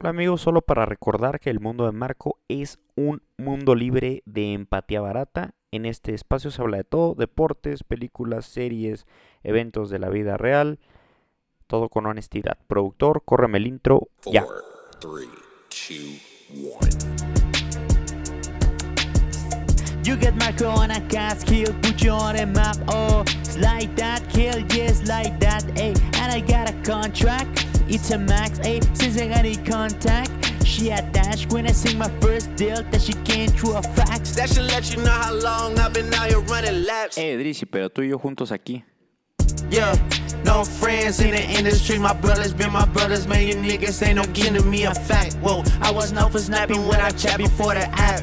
Hola amigos, solo para recordar que el mundo de Marco es un mundo libre de empatía barata. En este espacio se habla de todo, deportes, películas, series, eventos de la vida real, todo con honestidad. Productor, córreme el intro, ya. Four, three, two, one. You get Marco on a cast kill, put you on a map. Oh, it's like that, kill, yes, like that. Hey, and I got a contract, it's a max. Hey, since I got in contact, she attached when I sing my first deal that she came through a fax. That should let you know how long I've been out here running laps. Eh, Drizzy, pero tú y yo juntos aquí. Yeah, no friends in the industry. My brothers been my brothers, man. You niggas ain't no giving me a fact. Whoa, I was known for snapping when I chat before the app.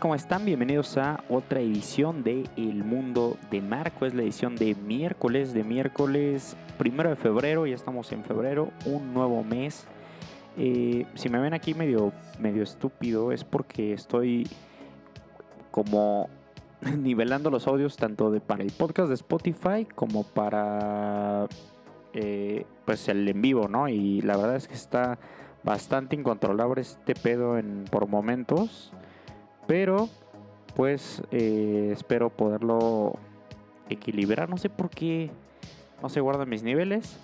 ¿Cómo están? Bienvenidos a otra edición de El Mundo de Marco. Es la edición de miércoles, de miércoles primero de febrero, ya estamos en febrero, un nuevo mes. Eh, si me ven aquí medio, medio estúpido es porque estoy como nivelando los audios tanto de para el podcast de Spotify como para eh, pues el en vivo, ¿no? Y la verdad es que está bastante incontrolable este pedo en, por momentos. Pero, pues, eh, espero poderlo equilibrar. No sé por qué no se guardan mis niveles.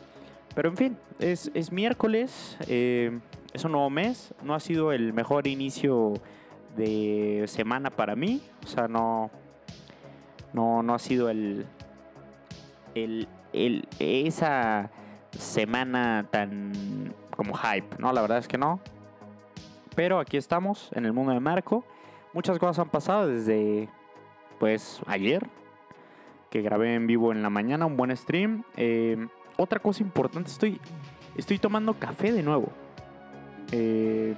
Pero en fin, es, es miércoles. eh, es un nuevo mes. No ha sido el mejor inicio de semana para mí. O sea, no. No, no ha sido el. el, el esa semana tan como hype, ¿no? La verdad es que no. Pero aquí estamos en el mundo de Marco. Muchas cosas han pasado desde, pues, ayer, que grabé en vivo en la mañana, un buen stream. Eh, otra cosa importante, estoy, estoy tomando café de nuevo. Eh,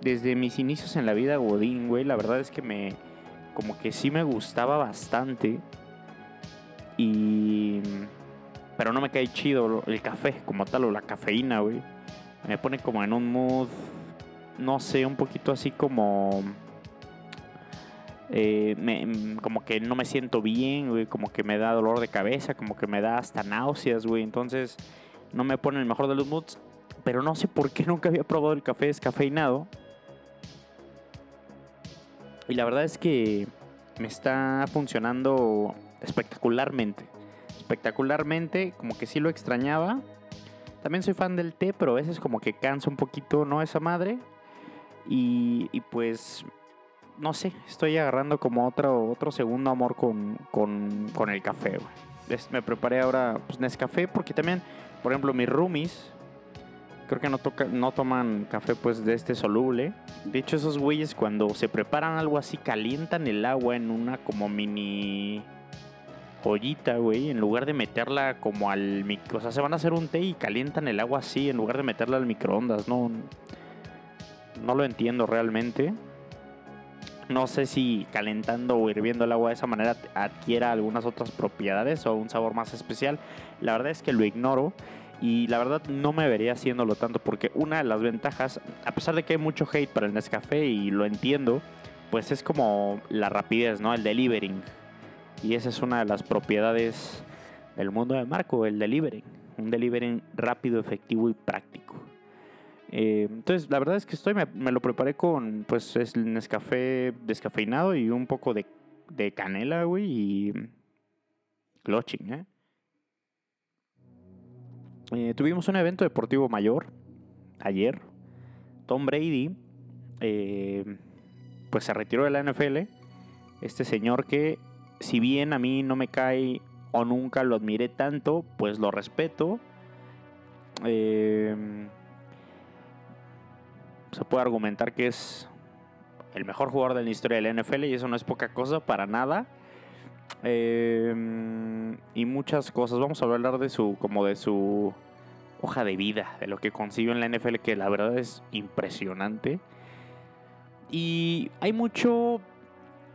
desde mis inicios en la vida Godín, güey, la verdad es que me, como que sí me gustaba bastante. Y, pero no me cae chido el café como tal o la cafeína, güey. Me pone como en un mood no sé, un poquito así como... eh, como que no me siento bien, güey, como que me da dolor de cabeza, como que me da hasta náuseas, güey. Entonces no me pone el mejor de los moods. Pero no sé por qué nunca había probado el café descafeinado. Y la verdad es que me está funcionando espectacularmente. Espectacularmente, como que sí lo extrañaba. También soy fan del té, pero a veces como que cansa un poquito, ¿no? Esa madre. Y, y pues, no sé, estoy agarrando como otro, otro segundo amor con, con, con el café, güey. Me preparé ahora pues, Nescafé porque también, por ejemplo, mis roomies, creo que no, toca, no toman café pues de este soluble. De hecho, esos güeyes cuando se preparan algo así, calientan el agua en una como mini joyita, güey, en lugar de meterla como al o sea, se van a hacer un té y calientan el agua así en lugar de meterla al microondas, no no lo entiendo realmente. No sé si calentando o hirviendo el agua de esa manera adquiera algunas otras propiedades o un sabor más especial. La verdad es que lo ignoro y la verdad no me vería haciéndolo tanto porque una de las ventajas, a pesar de que hay mucho hate para el Nescafé y lo entiendo, pues es como la rapidez, ¿no? El delivering. Y esa es una de las propiedades del mundo de Marco, el delivering. Un delivering rápido, efectivo y práctico. Eh, entonces, la verdad es que estoy, me, lo preparé con, pues, es Nescafé descafeinado y un poco de, de canela, güey, y clutching, ¿eh? Eh, Tuvimos un evento deportivo mayor ayer. Tom Brady, eh, pues, se retiró de la NFL. Este señor que, si bien a mí no me cae o nunca lo admiré tanto, pues lo respeto. Eh, se puede argumentar que es el mejor jugador de la historia del NFL y eso no es poca cosa para nada. Eh, y muchas cosas. Vamos a hablar de su, como de su hoja de vida, de lo que consiguió en la NFL, que la verdad es impresionante. Y hay mucho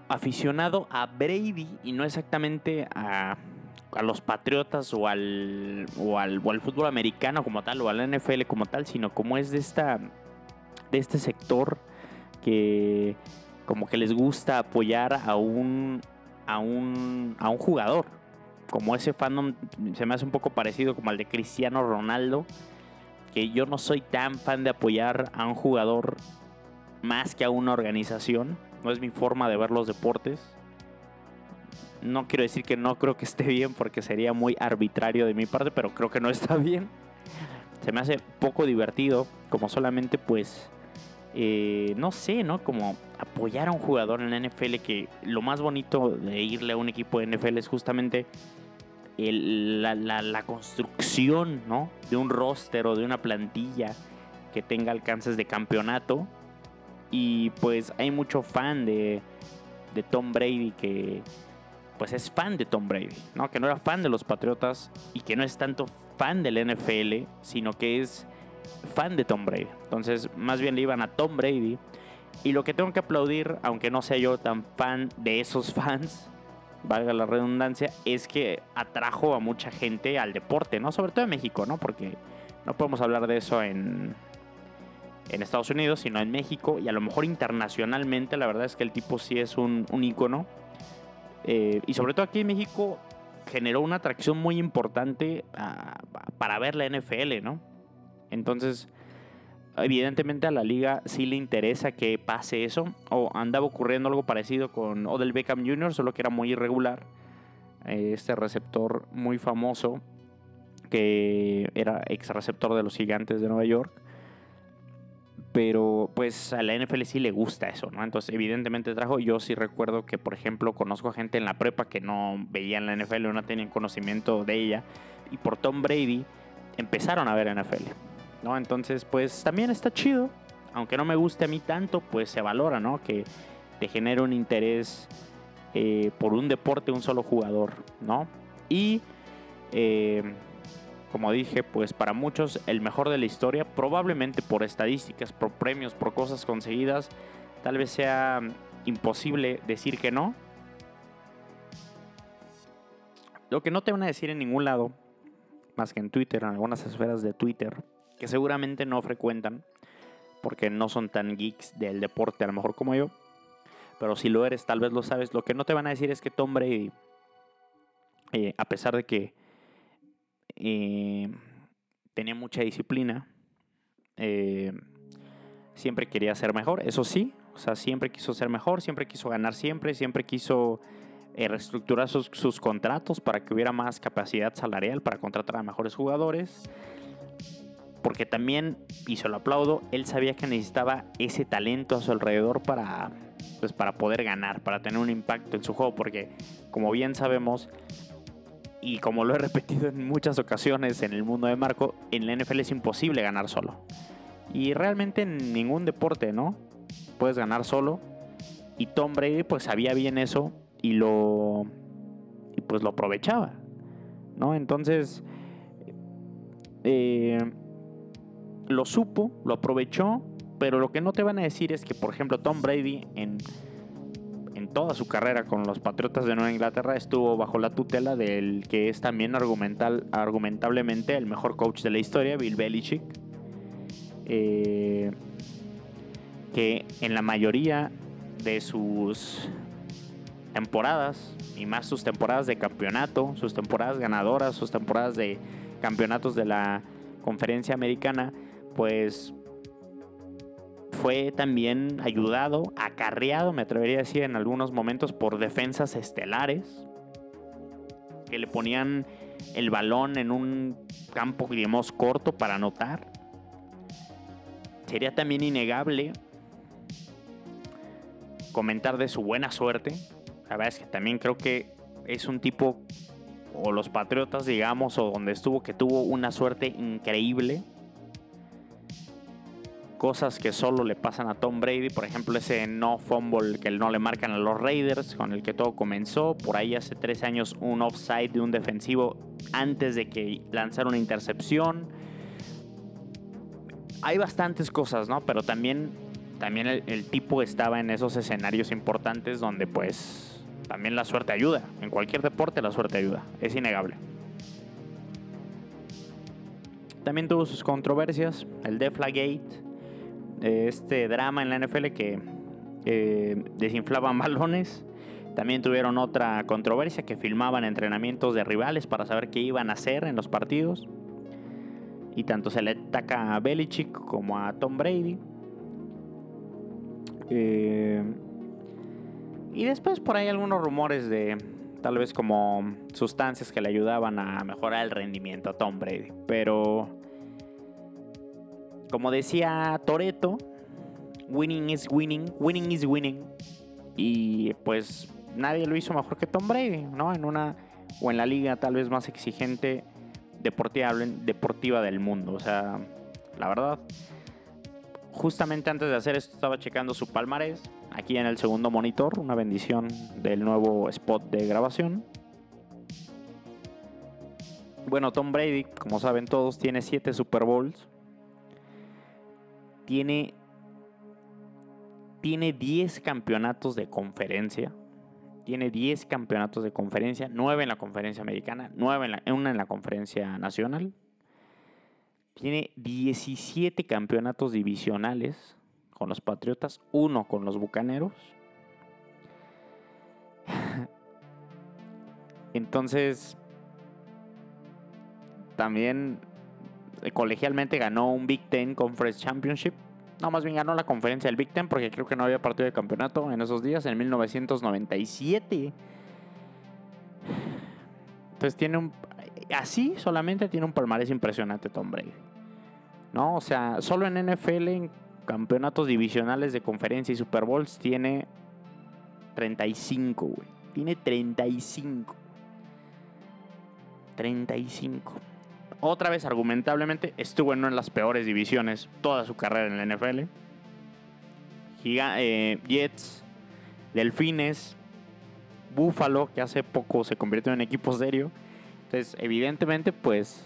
aficionado a Brady y no exactamente a, a los Patriotas o al, o al, o al fútbol americano como tal o al NFL como tal, sino como es de esta de este sector que como que les gusta apoyar a un a un a un jugador. Como ese fandom se me hace un poco parecido como al de Cristiano Ronaldo, que yo no soy tan fan de apoyar a un jugador más que a una organización. No es mi forma de ver los deportes. No quiero decir que no creo que esté bien porque sería muy arbitrario de mi parte, pero creo que no está bien. Se me hace poco divertido, como solamente pues, eh, no sé, ¿no? Como apoyar a un jugador en la NFL, que lo más bonito de irle a un equipo de NFL es justamente la- la construcción, ¿no? De un roster o de una plantilla que tenga alcances de campeonato. Y pues hay mucho fan de, de Tom Brady que pues es fan de Tom Brady, ¿no? Que no era fan de los Patriotas y que no es tanto fan del NFL, sino que es fan de Tom Brady. Entonces, más bien le iban a Tom Brady. Y lo que tengo que aplaudir, aunque no sea yo tan fan de esos fans, valga la redundancia, es que atrajo a mucha gente al deporte, ¿no? Sobre todo en México, ¿no? Porque no podemos hablar de eso en, en Estados Unidos, sino en México y a lo mejor internacionalmente. La verdad es que el tipo sí es un, un ícono. Eh, y sobre todo aquí en México generó una atracción muy importante ah, para ver la NFL, ¿no? Entonces, evidentemente a la liga sí le interesa que pase eso. O andaba ocurriendo algo parecido con Odell Beckham Jr., solo que era muy irregular. Este receptor muy famoso, que era ex receptor de los gigantes de Nueva York. Pero pues a la NFL sí le gusta eso, ¿no? Entonces evidentemente trajo, yo sí recuerdo que por ejemplo conozco a gente en la prepa que no veían la NFL o no tenían conocimiento de ella. Y por Tom Brady empezaron a ver NFL, ¿no? Entonces pues también está chido. Aunque no me guste a mí tanto, pues se valora, ¿no? Que te genere un interés eh, por un deporte, un solo jugador, ¿no? Y... eh, como dije, pues para muchos el mejor de la historia, probablemente por estadísticas, por premios, por cosas conseguidas, tal vez sea imposible decir que no. Lo que no te van a decir en ningún lado, más que en Twitter, en algunas esferas de Twitter, que seguramente no frecuentan, porque no son tan geeks del deporte, a lo mejor como yo, pero si lo eres, tal vez lo sabes. Lo que no te van a decir es que Tom Brady, eh, a pesar de que eh, tenía mucha disciplina. eh, siempre quería ser mejor, eso sí. O sea, siempre quiso ser mejor, siempre quiso ganar siempre, siempre quiso reestructurar sus, sus contratos para que hubiera más capacidad salarial para contratar a mejores jugadores. Porque también, y se lo aplaudo, él sabía que necesitaba ese talento a su alrededor para, pues, para poder ganar, para tener un impacto en su juego. Porque, como bien sabemos, y como lo he repetido en muchas ocasiones en el mundo de Marco, en la NFL es imposible ganar solo. Y realmente en ningún deporte, ¿no? Puedes ganar solo. Y Tom Brady pues sabía bien eso y lo y pues lo aprovechaba, ¿no? Entonces eh, lo supo, lo aprovechó, pero lo que no te van a decir es que, por ejemplo, Tom Brady en en toda su carrera con los Patriotas de Nueva Inglaterra estuvo bajo la tutela del que es también argumental, argumentablemente el mejor coach de la historia, Bill Belichick. Eh, que en la mayoría de sus temporadas, y más sus temporadas de campeonato, sus temporadas ganadoras, sus temporadas de campeonatos de la conferencia americana, pues fue también ayudado, acarreado, me atrevería a decir en algunos momentos, por defensas estelares que le ponían el balón en un campo, digamos, corto para anotar. Sería también innegable comentar de su buena suerte. La verdad es que también creo que es un tipo, o los Patriotas, digamos, o donde estuvo, que tuvo una suerte increíble cosas que solo le pasan a Tom Brady, por ejemplo ese no fumble que no le marcan a los Raiders, con el que todo comenzó, por ahí hace tres años un offside de un defensivo antes de que lanzara una intercepción. Hay bastantes cosas, ¿no? Pero también, también el, el tipo estaba en esos escenarios importantes donde pues también la suerte ayuda. En cualquier deporte la suerte ayuda, es innegable. También tuvo sus controversias, el Deflagate, este drama en la NFL que desinflaban balones. También tuvieron otra controversia que filmaban entrenamientos de rivales para saber qué iban a hacer en los partidos. Y tanto se le ataca a Belichick como a Tom Brady. Eh, y después por ahí algunos rumores de tal vez como sustancias que le ayudaban a mejorar el rendimiento a Tom Brady. Pero, como decía Toreto, winning is winning, winning is winning. Y pues nadie lo hizo mejor que Tom Brady, ¿no? En una o en la liga tal vez más exigente deportiva, deportiva del mundo. O sea, la verdad, justamente antes de hacer esto estaba checando su palmarés aquí en el segundo monitor, una bendición del nuevo spot de grabación. Bueno, Tom Brady, como saben todos, tiene 7 Super Bowls. Tiene tiene 10 campeonatos de conferencia. Tiene 10 campeonatos de conferencia, 9 en la conferencia americana, 9 en la, una en la conferencia nacional. Tiene 17 campeonatos divisionales con los Patriotas, uno con los Bucaneros. Entonces, también colegialmente ganó un Big Ten Conference Championship. No, más bien ganó la conferencia del Big Ten porque creo que no había partido de campeonato en esos días, en 1997. Entonces tiene un... Así solamente tiene un palmarés impresionante Tom Brady. ¿No? O sea, solo en NFL, en campeonatos divisionales de conferencia y Super Bowls tiene 35, güey. Tiene 35. 35. Otra vez, argumentablemente, estuvo en una de las peores divisiones toda su carrera en la NFL. Eh, Jets, Delfines, Buffalo, que hace poco se convirtió en equipo serio. Entonces, evidentemente, pues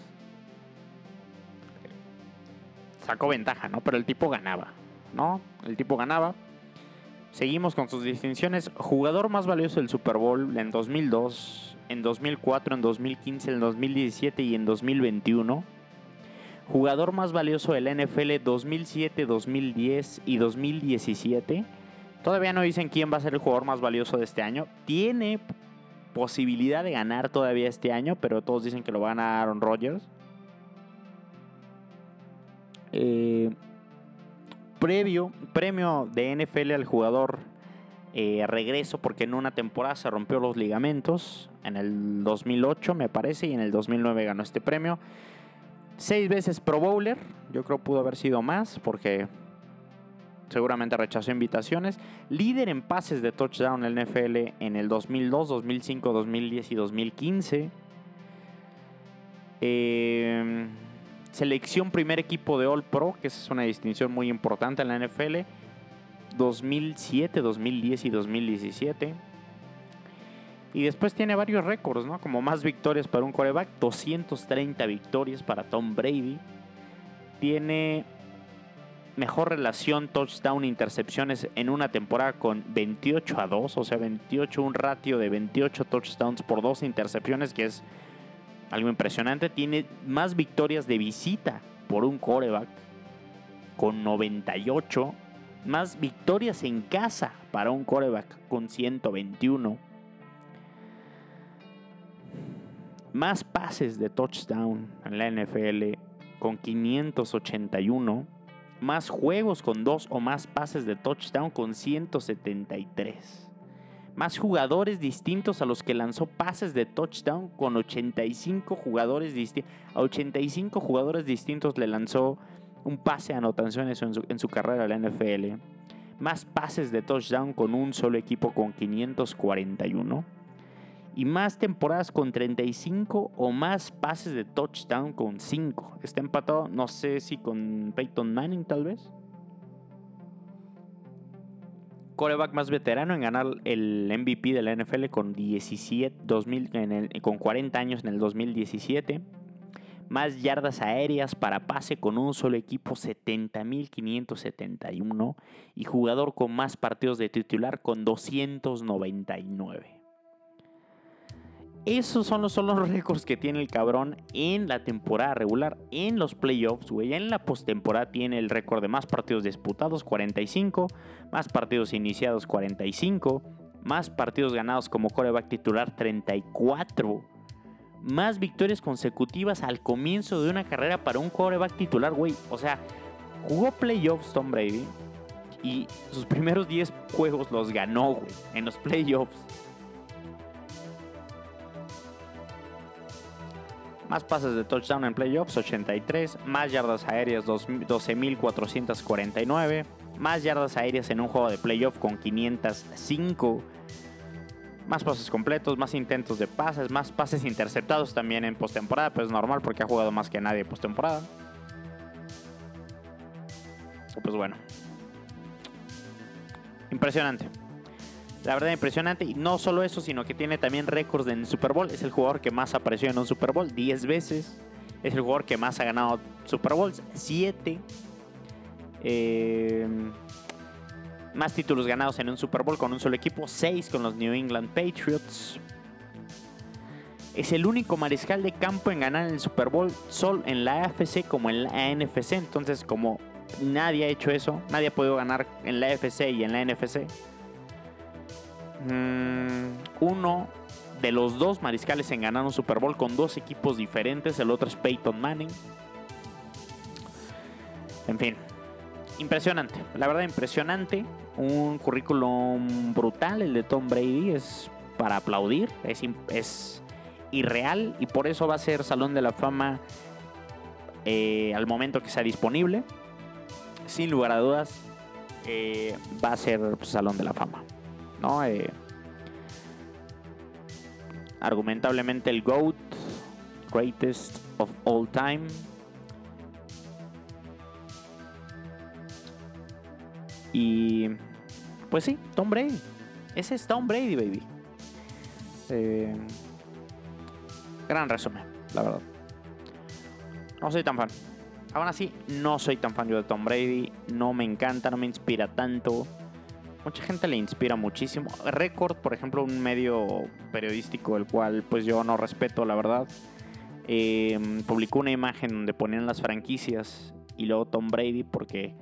sacó ventaja, ¿no? Pero el tipo ganaba, ¿no? El tipo ganaba. Seguimos con sus distinciones. Jugador más valioso del Super Bowl en 2002, en 2004, en 2015, en 2017 y en 2021. Jugador más valioso del NFL 2007, 2010 y 2017. Todavía no dicen quién va a ser el jugador más valioso de este año. Tiene posibilidad de ganar todavía este año, pero todos dicen que lo van a Aaron Rodgers. Eh, previo, premio de NFL al jugador eh, regreso porque en una temporada se rompió los ligamentos. En el 2008 me parece y en el 2009 ganó este premio. Seis veces Pro Bowler. Yo creo pudo haber sido más porque seguramente rechazó invitaciones. Líder en pases de touchdown en el NFL en el 2002, 2005, 2010 y 2015. Eh, selección primer equipo de All Pro, que es una distinción muy importante en la NFL, 2007, 2010 y 2017. Y después tiene varios récords, ¿no? Como más victorias para un coreback, 230 victorias para Tom Brady. Tiene mejor relación touchdown-intercepciones en una temporada con 28 a 2, o sea, 28, un ratio de 28 touchdowns por 2 intercepciones, que es algo impresionante. Tiene más victorias de visita por un coreback con 98. Más victorias en casa para un coreback con 121. Más pases de touchdown en la NFL con 581. Más juegos con dos o más pases de touchdown con 173 más jugadores distintos a los que lanzó pases de touchdown con 85 jugadores distintos. A 85 jugadores distintos le lanzó un pase a anotaciones en su, carrera en la NFL. Más pases de touchdown con un solo equipo con 541. Y más temporadas con 35 o más pases de touchdown con 5. Está empatado, no sé si con Peyton Manning tal vez. coreback más veterano en ganar el MVP de la NFL con 17, 2000, en el- con 40 años en el 2017. Más yardas aéreas para pase con un solo equipo, 70.571. Y jugador con más partidos de titular con 299. Esos son los, son los récords que tiene el cabrón en la temporada regular. En los playoffs, güey. En la postemporada tiene el récord de más partidos disputados, 45. Más partidos iniciados, 45. Más partidos ganados como coreback titular, 34. Más victorias consecutivas al comienzo de una carrera para un coreback titular, güey. O sea, jugó playoffs Tom Brady. Y sus primeros 10 juegos los ganó, güey. En los playoffs. Más pases de touchdown en playoffs, 83. Más yardas aéreas, 12.449. Más yardas aéreas en un juego de playoff con 505. Más pases completos, más intentos de pases, más pases interceptados también en postemporada, pero es normal porque ha jugado más que nadie postemporada. Pues bueno. Impresionante. La verdad impresionante. Y no solo eso, sino que tiene también récords en el Super Bowl. Es el jugador que más apareció en un Super Bowl, 10 veces. Es el jugador que más ha ganado Super Bowls, 7. Más títulos ganados en un Super Bowl con un solo equipo, 6 con los New England Patriots. Es el único mariscal de campo en ganar el Super Bowl, solo en la AFC como en la NFC. Entonces, como nadie ha hecho eso, nadie ha podido ganar en la AFC y en la NFC. Mm, uno de los dos mariscales en ganar un Super Bowl con dos equipos diferentes. El otro es Peyton Manning. En fin, impresionante. La verdad, impresionante. Un currículum brutal. El de Tom Brady es para aplaudir. Es, es irreal y por eso va a ser Salón de la Fama eh, al momento que sea disponible. Sin lugar a dudas, eh, va a ser pues, Salón de la Fama. ¿no? Eh, argumentablemente el GOAT, greatest of all time. Y pues sí, Tom Brady. Ese es Tom Brady, baby. Eh, gran resumen, la verdad. No soy tan fan. Aún así, no soy tan fan yo de Tom Brady. No me encanta, no me inspira tanto. Mucha gente le inspira muchísimo. Record, por ejemplo, un medio periodístico el cual pues yo no respeto, la verdad. eh, publicó una imagen donde ponían las franquicias y luego Tom Brady porque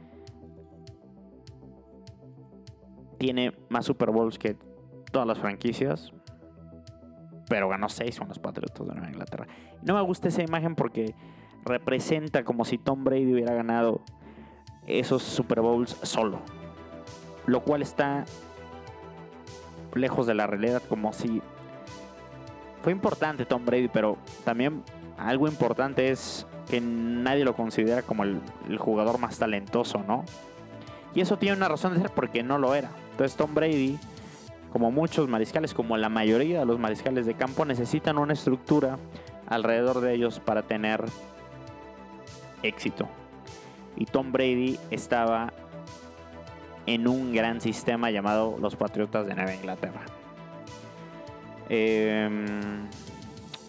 tiene más Super Bowls que todas las franquicias. Pero ganó 6 con los Patriotas de Nueva Inglaterra. No me gusta esa imagen porque representa como si Tom Brady hubiera ganado esos Super Bowls solo. Lo cual está lejos de la realidad, como si fue importante Tom Brady, pero también algo importante es que nadie lo considera como el, el jugador más talentoso, ¿no? Y eso tiene una razón de ser porque no lo era. Entonces Tom Brady, como muchos mariscales, como la mayoría de los mariscales de campo, necesitan una estructura alrededor de ellos para tener éxito. Y Tom Brady estaba en un gran sistema llamado los Patriotas de Nueva Inglaterra. Eh,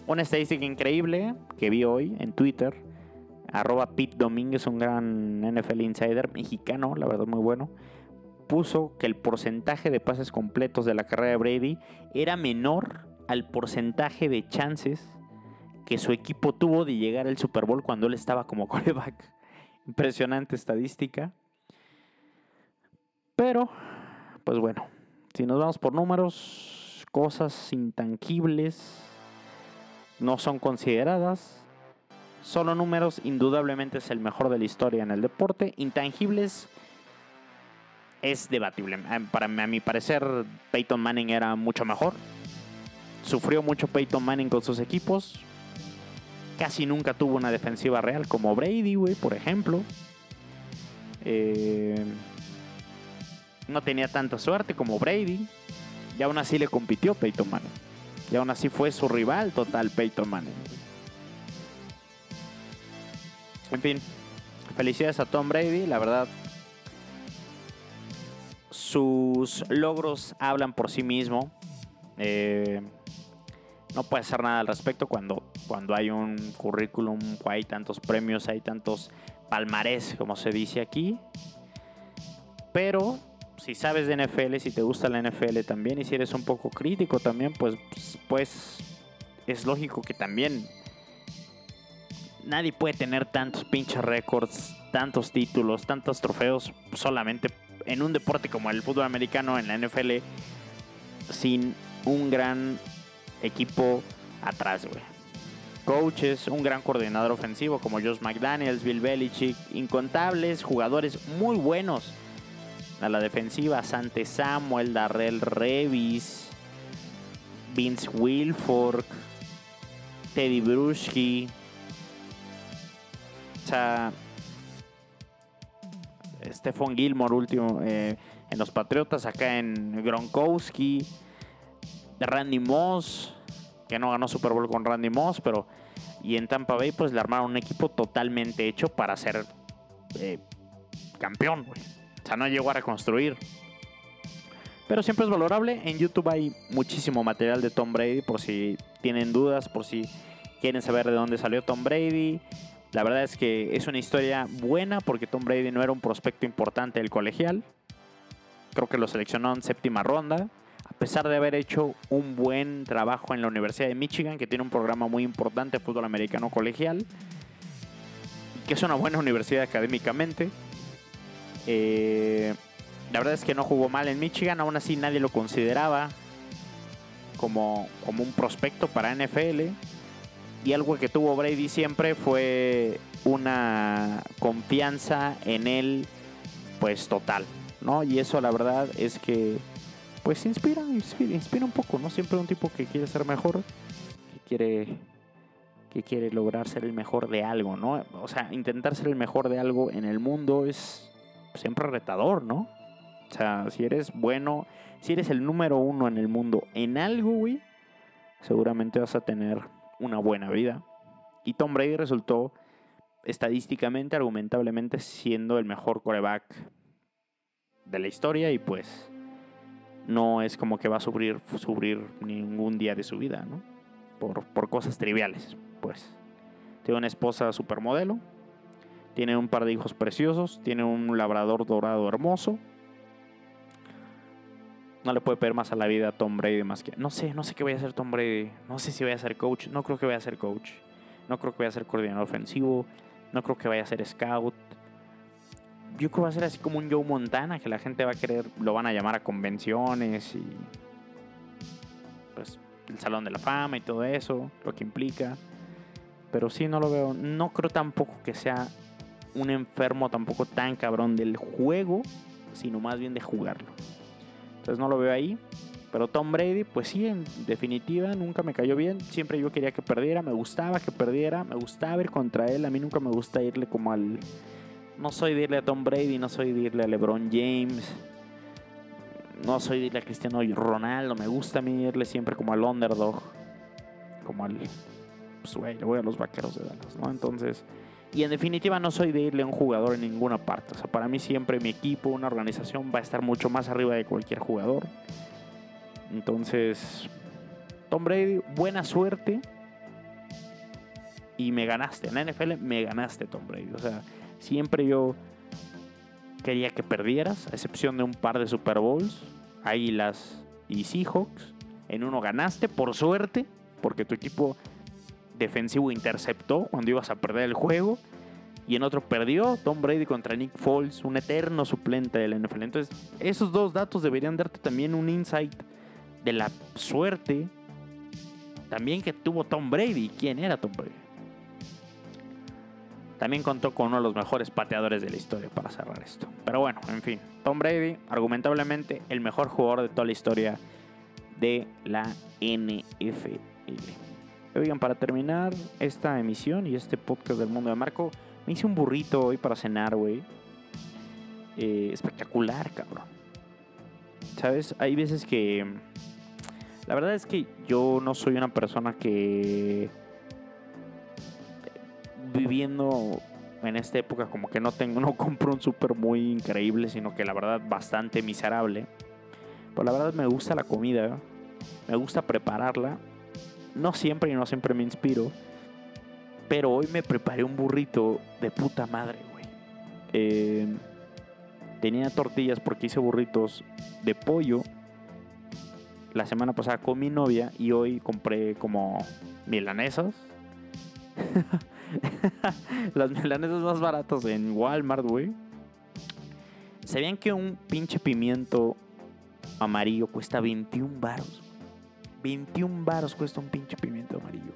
una estadística increíble que vi hoy en Twitter. Arroba Pete Domínguez, un gran NFL insider mexicano, la verdad muy bueno. Puso que el porcentaje de pases completos de la carrera de Brady era menor al porcentaje de chances que su equipo tuvo de llegar al Super Bowl cuando él estaba como coreback. Impresionante estadística. Pero, pues bueno, si nos vamos por números, cosas intangibles no son consideradas. Solo números, indudablemente es el mejor de la historia en el deporte. Intangibles es debatible. Para a mi parecer, Peyton Manning era mucho mejor. Sufrió mucho Peyton Manning con sus equipos. Casi nunca tuvo una defensiva real como Brady, güey, por ejemplo. Eh, no tenía tanta suerte como Brady. Y aún así le compitió Peyton Manning. Y aún así fue su rival total Peyton Manning. En fin, felicidades a Tom Brady, la verdad. Sus logros hablan por sí mismo. Eh, no puede hacer nada al respecto cuando, cuando hay un currículum, hay tantos premios, hay tantos palmarés, como se dice aquí. Pero si sabes de NFL, si te gusta la NFL también y si eres un poco crítico también, pues, pues es lógico que también nadie puede tener tantos pinches récords, tantos títulos, tantos trofeos solamente en un deporte como el fútbol americano en la NFL sin un gran equipo atrás, güey. Coaches, un gran coordinador ofensivo como Josh McDaniels, Bill Belichick, incontables jugadores muy buenos a la defensiva, Sante Samuel, Darrell Revis, Vince Wilfork, Teddy Bruschi, o sea, Stephon Gilmore último eh, en los Patriotas, acá en Gronkowski, Randy Moss, que no ganó Super Bowl con Randy Moss, pero y en Tampa Bay pues le armaron un equipo totalmente hecho para ser eh, campeón, O sea, no llegó a reconstruir. Pero siempre es valorable. En YouTube hay muchísimo material de Tom Brady por si tienen dudas, por si quieren saber de dónde salió Tom Brady. La verdad es que es una historia buena porque Tom Brady no era un prospecto importante del colegial. Creo que lo seleccionó en séptima ronda. A pesar de haber hecho un buen trabajo en la Universidad de Michigan, que tiene un programa muy importante de fútbol americano colegial, que es una buena universidad académicamente. Eh, la verdad es que no jugó mal en Michigan, aún así nadie lo consideraba como, como un prospecto para NFL y algo que tuvo Brady siempre fue una confianza en él pues total, ¿no? Y eso la verdad es que pues inspira, inspira, inspira un poco, ¿no? Siempre un tipo que quiere ser mejor, que quiere que quiere lograr ser el mejor de algo, ¿no? O sea, intentar ser el mejor de algo en el mundo es siempre retador, ¿no? O sea, si eres bueno, si eres el número uno en el mundo en algo, güey, seguramente vas a tener una buena vida. Y Tom Brady resultó estadísticamente, argumentablemente, siendo el mejor coreback de la historia y pues no es como que va a sufrir, sufrir ningún día de su vida, ¿no? Por, por cosas triviales, pues. Tiene una esposa supermodelo, tiene un par de hijos preciosos, tiene un labrador dorado hermoso, no le puede pedir más a la vida a Tom Brady más que. No sé, no sé qué voy a hacer Tom Brady. No sé si voy a ser coach. No creo que vaya a ser coach. No creo que vaya a ser coordinador ofensivo. No creo que vaya a ser scout. Yo creo que va a ser así como un Joe Montana, que la gente va a querer, lo van a llamar a convenciones y. Pues el Salón de la Fama y todo eso, lo que implica. Pero sí, no lo veo. No creo tampoco que sea un enfermo tampoco tan cabrón del juego, sino más bien de jugarlo. Entonces no lo veo ahí. Pero Tom Brady, pues sí, en definitiva, nunca me cayó bien. Siempre yo quería que perdiera, me gustaba que perdiera, me gustaba ir contra él. A mí nunca me gusta irle como al. No soy de irle a Tom Brady, no soy de irle a LeBron James. No soy de irle a Cristiano Ronaldo. Me gusta a mí irle siempre como al underdog. Como al. Pues, güey, voy a los vaqueros de Dallas, ¿no? Entonces. Y en definitiva no soy de irle a un jugador en ninguna parte. O sea, para mí siempre mi equipo, una organización va a estar mucho más arriba de cualquier jugador. Entonces, Tom Brady, buena suerte. Y me ganaste. En la NFL me ganaste, Tom Brady. O sea, siempre yo quería que perdieras, a excepción de un par de Super Bowls, Águilas y Seahawks. En uno ganaste, por suerte, porque tu equipo defensivo interceptó cuando ibas a perder el juego. Y en otro perdió Tom Brady contra Nick Foles, un eterno suplente del NFL. Entonces, esos dos datos deberían darte también un insight de la suerte también que tuvo Tom Brady. ¿Quién era Tom Brady? También contó con uno de los mejores pateadores de la historia para cerrar esto. Pero bueno, en fin. Tom Brady, argumentablemente, el mejor jugador de toda la historia de la NFL. Oigan, para terminar esta emisión y este podcast del mundo de Marco, me hice un burrito hoy para cenar, güey. Eh, espectacular, cabrón. ¿Sabes? Hay veces que... La verdad es que yo no soy una persona que... Viviendo en esta época como que no tengo, no compro un súper muy increíble, sino que la verdad bastante miserable. Pero la verdad me gusta la comida, me gusta prepararla. No siempre y no siempre me inspiro. Pero hoy me preparé un burrito de puta madre, güey. Eh, tenía tortillas porque hice burritos de pollo. La semana pasada con mi novia y hoy compré como milanesas. Las milanesas más baratas en Walmart, güey. ¿Sabían que un pinche pimiento amarillo cuesta 21 baros? 21 baros cuesta un pinche pimiento amarillo.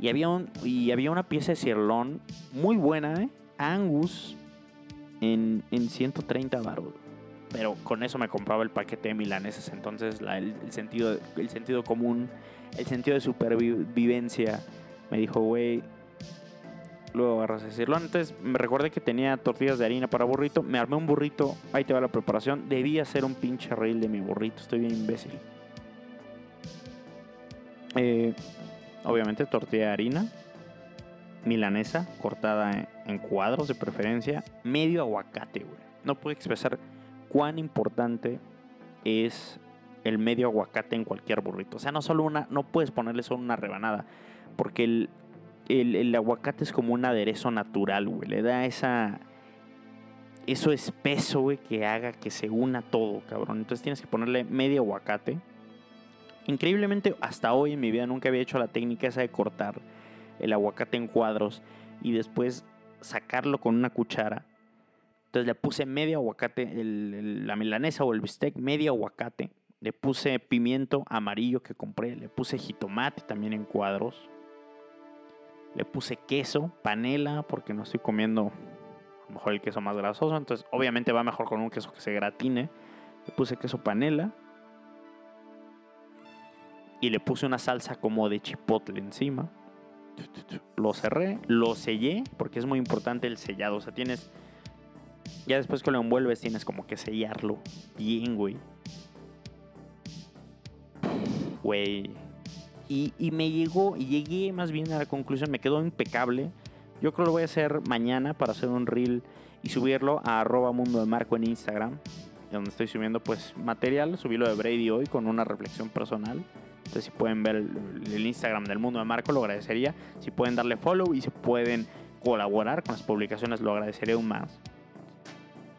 Y había, un, y había una pieza de cirlón muy buena, ¿eh? Angus en, en 130 baros. Pero con eso me compraba el paquete de milanesas. Entonces el, sentido, el sentido común, el sentido de supervivencia me dijo, güey, luego agarras a decirlo. Antes me recordé que tenía tortillas de harina para burrito. Me armé un burrito. Ahí te va la preparación. Debía ser un pinche reel de mi burrito. Estoy bien imbécil. Eh, obviamente tortilla de harina. Milanesa cortada en, cuadros de preferencia. Medio aguacate, güey. No puedo expresar cuán importante es el medio aguacate en cualquier burrito. O sea, no solo una, no puedes ponerle solo una rebanada. Porque el, el, el aguacate es como un aderezo natural, güey. Le da esa. Eso espeso, güey, que haga que se una todo, cabrón. Entonces tienes que ponerle medio aguacate. Increíblemente, hasta hoy en mi vida nunca había hecho la técnica esa de cortar el aguacate en cuadros y después sacarlo con una cuchara. Entonces le puse medio aguacate, la milanesa o el bistec, medio aguacate. Le puse pimiento amarillo que compré. Le puse jitomate también en cuadros. Le puse queso, panela, porque no estoy comiendo a lo mejor el queso más grasoso. Entonces, obviamente va mejor con un queso que se gratine. Le puse queso panela. Y le puse una salsa como de chipotle encima. Lo cerré, lo sellé, porque es muy importante el sellado. O sea, tienes. Ya después que lo envuelves, tienes como que sellarlo bien, güey. Güey. Y, y me llegó, y llegué más bien a la conclusión, me quedó impecable. Yo creo que lo voy a hacer mañana para hacer un reel y subirlo a arroba mundo de marco en Instagram, donde estoy subiendo pues material, subí lo de Brady hoy con una reflexión personal. Entonces si pueden ver el, Instagram del mundo de Marco lo agradecería. Si pueden darle follow y si pueden colaborar con las publicaciones lo agradecería aún más.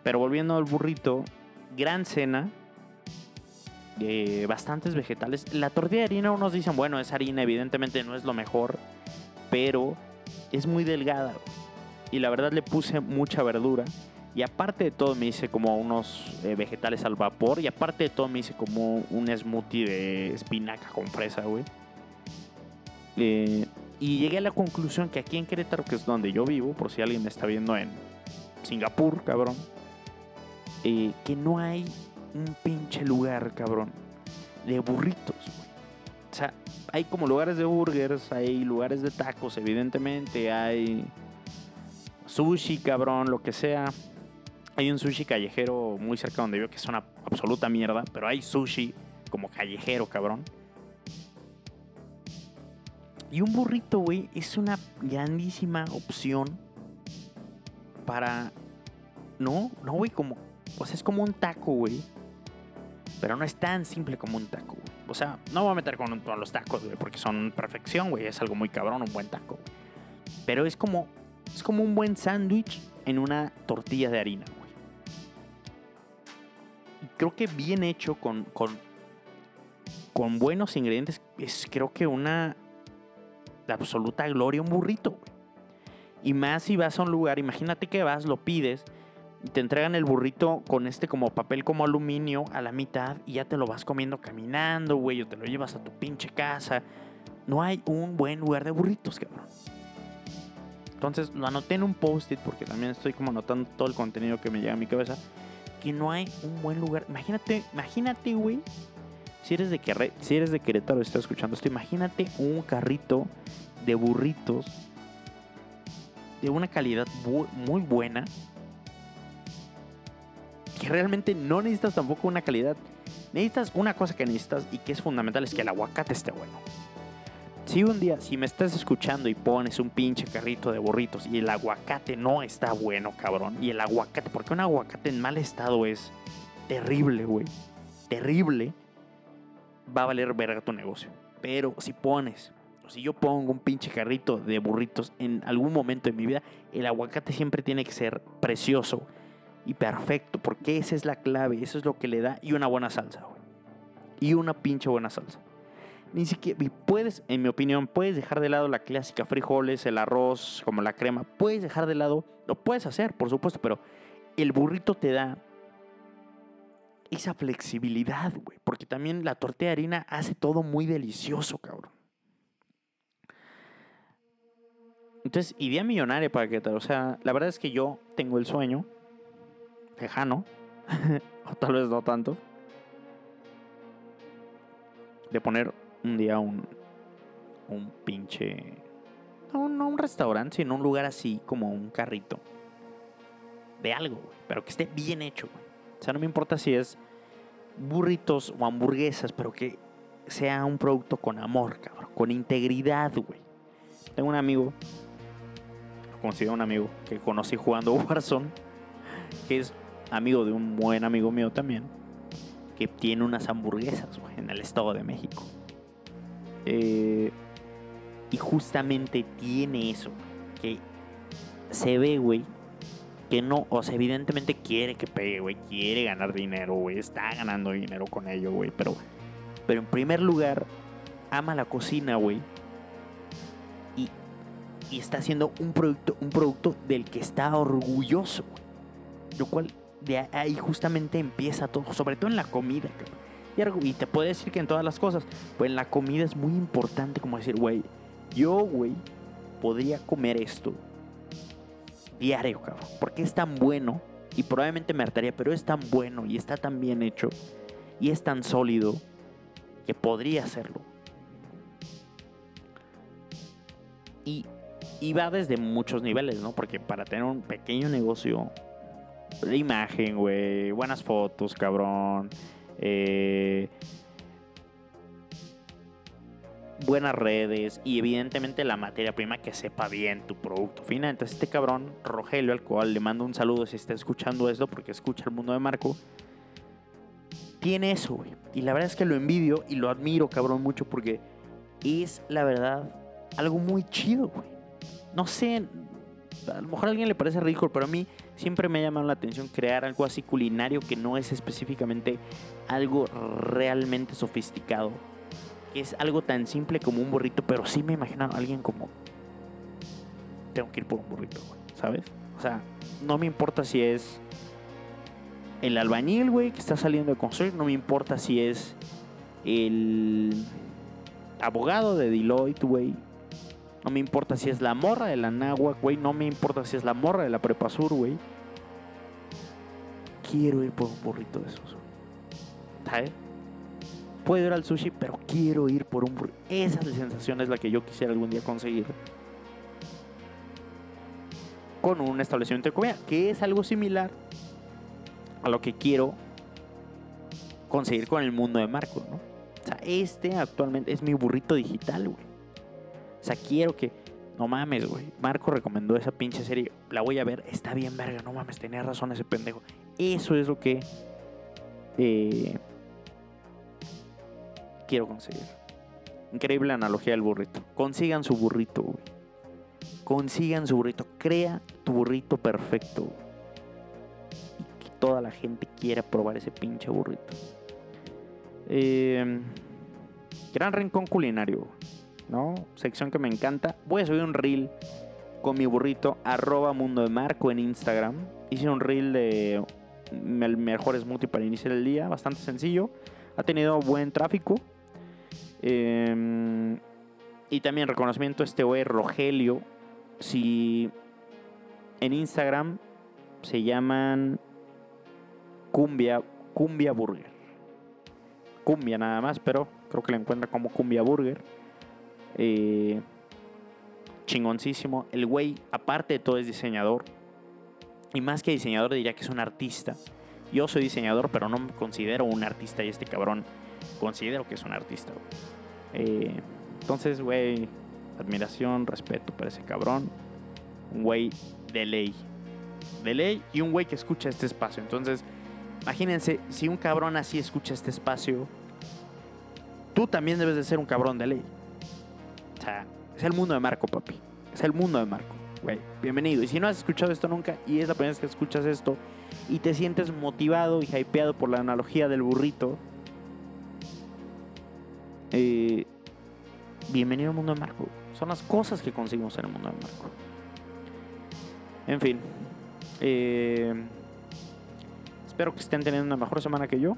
Pero volviendo al burrito, gran cena, bastantes vegetales. La tortilla de harina, unos dicen, bueno, es harina, evidentemente no es lo mejor, pero es muy delgada. Y la verdad le puse mucha verdura. Y aparte de todo me hice como unos eh, vegetales al vapor. Y aparte de todo me hice como un smoothie de espinaca con fresa, güey. Eh, y llegué a la conclusión que aquí en Querétaro, que es donde yo vivo, por si alguien me está viendo en Singapur, cabrón, eh, que no hay un pinche lugar, cabrón, de burritos, güey. O sea, hay como lugares de burgers, hay lugares de tacos, evidentemente, hay sushi, cabrón, lo que sea. Hay un sushi callejero muy cerca donde vivo que es una absoluta mierda, pero hay sushi como callejero, cabrón. Y un burrito, güey, es una grandísima opción para... No, no, güey, como... O sea, es como un taco, güey. Pero no es tan simple como un taco, güey. O sea, no voy a meter con todos los tacos, güey, porque son perfección, güey. Es algo muy cabrón, un buen taco. Pero es como... Es como un buen sándwich en una tortilla de harina, güey. Creo que bien hecho con, con, con buenos ingredientes es creo que una absoluta gloria un burrito. Y más si vas a un lugar, imagínate que vas, lo pides, te entregan el burrito con este como papel como aluminio a la mitad y ya te lo vas comiendo caminando, güey, o te lo llevas a tu pinche casa. No hay un buen lugar de burritos, cabrón. Entonces lo anoté en un post-it porque también estoy como anotando todo el contenido que me llega a mi cabeza. Que no hay un buen lugar. Imagínate, imagínate, güey. Si eres de si eres de Querétaro y estás escuchando esto, imagínate un carrito de burritos de una calidad muy buena. Que realmente no necesitas tampoco una calidad. Necesitas una cosa que necesitas y que es fundamental es que el aguacate esté bueno. Si un día, si me estás escuchando y pones un pinche carrito de burritos y el aguacate no está bueno, cabrón. Y el aguacate, porque un aguacate en mal estado es terrible, güey. Terrible. Va a valer verga tu negocio. Pero si pones, o si yo pongo un pinche carrito de burritos en algún momento de mi vida, el aguacate siempre tiene que ser precioso y perfecto. Porque esa es la clave, eso es lo que le da. Y una buena salsa, güey. Y una pinche buena salsa ni siquiera puedes, en mi opinión, puedes dejar de lado la clásica frijoles, el arroz, como la crema, puedes dejar de lado, lo puedes hacer, por supuesto, pero el burrito te da esa flexibilidad, güey, porque también la tortilla de harina hace todo muy delicioso, cabrón. Entonces, idea millonaria para que te, o sea, la verdad es que yo tengo el sueño lejano, o tal vez no tanto, de poner un día un, un pinche... No, no un restaurante, sino un lugar así como un carrito. De algo. Pero que esté bien hecho, güey. O sea, no me importa si es burritos o hamburguesas, pero que sea un producto con amor, cabrón. Con integridad, güey. Tengo un amigo, considero un amigo, que conocí jugando Warzone, que es amigo de un buen amigo mío también, que tiene unas hamburguesas, güey, en el Estado de México. Eh, y justamente tiene eso. Que se ve, güey. Que no, o sea, evidentemente quiere que pegue, güey. Quiere ganar dinero, güey. Está ganando dinero con ello, güey. Pero, pero en primer lugar, ama la cocina, güey. Y, está haciendo un producto, un producto del que está orgulloso, Lo cual de ahí justamente empieza todo, sobre todo en la comida, cabrón. Y, te puede decir que en todas las cosas, pues en la comida es muy importante como decir, güey, yo, güey, podría comer esto diario, cabrón. Porque es tan bueno y probablemente me hartaría, pero es tan bueno y está tan bien hecho y es tan sólido que podría hacerlo. Y, y va desde muchos niveles, ¿no? Porque para tener un pequeño negocio, de imagen, güey, buenas fotos, cabrón eh, buenas redes y evidentemente la materia prima que sepa bien tu producto final. Entonces este cabrón, Rogelio, al cual le mando un saludo si está escuchando esto porque escucha el mundo de Marco, tiene eso, güey. Y la verdad es que lo envidio y lo admiro, cabrón, mucho porque es, la verdad, algo muy chido. No sé, a lo mejor a alguien le parece ridículo, pero a mí siempre me ha llamado la atención crear algo así culinario que no es específicamente algo realmente sofisticado. Que es algo tan simple como un burrito, pero sí me imagino a alguien como... Tengo que ir por un burrito, ¿sabes? O sea, no me importa si es el albañil, güey, que está saliendo de construir. No me importa si es el abogado de Deloitte, güey. No me importa si es la morra de la Nahua, güey. No me importa si es la morra de la Prepa Sur, güey. Quiero ir por un burrito de esos. ¿Sabes? Puedo ir al sushi, pero quiero ir por un burrito. Esa sensación es la que yo quisiera algún día conseguir. Con un establecimiento de comida, que es algo similar a lo que quiero conseguir con el mundo de Marco, ¿no? O sea, este actualmente es mi burrito digital, güey. Sea, quiero que. No mames, güey. Marco recomendó esa pinche serie. La voy a ver. Está bien, verga. No mames, tenía razón ese pendejo. Eso es lo que. Eh, quiero conseguir. Increíble analogía del burrito. Consigan su burrito, güey. Consigan su burrito. Crea tu burrito perfecto. Y que toda la gente quiera probar ese pinche burrito. Eh, gran rincón culinario. ¿No? Sección que me encanta. Voy a subir un reel con mi burrito, arroba mundo de marco en Instagram. Hice un reel de el mejor smoothie para iniciar el día, bastante sencillo. Ha tenido buen tráfico. Em, y también reconocimiento a este güey, Rogelio. Si en Instagram se llaman Cumbia, Cumbia Burger. Cumbia nada más, pero creo que le encuentra como Cumbia Burger. Eh, chingoncísimo. El güey, aparte de todo, es diseñador. Y más que diseñador, diría que es un artista. Yo soy diseñador, pero no me considero un artista. Y este cabrón considero que es un artista. Eh, Entonces, güey, admiración, respeto por ese cabrón. Un güey de ley. De ley y un güey que escucha este espacio. Entonces, imagínense, si un cabrón así escucha este espacio, tú también debes de ser un cabrón de ley. Sea, es el mundo de Marco, papi. Es el mundo de Marco. Güey, bienvenido. Y si no has escuchado esto nunca y es la primera vez que escuchas esto y te sientes motivado y hypeado por la analogía del burrito, eh, bienvenido al mundo de Marco. Son las cosas que conseguimos en el mundo de Marco. En fin. eh, espero que estén teniendo una mejor semana que yo.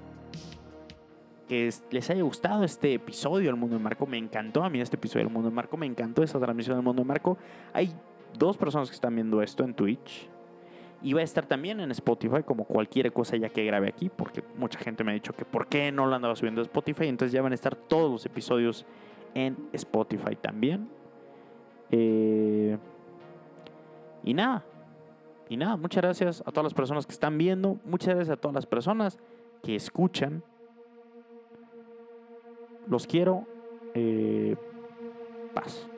Que es- les haya gustado este episodio del Mundo de Marco. Me encantó a mí este episodio del Mundo de Marco. Me encantó esta transmisión del Mundo de Marco. Hay dos personas que están viendo esto en Twitch. Y va a estar también en Spotify, como cualquier cosa ya que grabe aquí, porque mucha gente me ha dicho que por qué no lo andaba subiendo a Spotify. Entonces ya van a estar todos los episodios en Spotify también. Eh, y nada, y nada, muchas gracias a todas las personas que están viendo, muchas gracias a todas las personas que escuchan. Los quiero. eh, paz.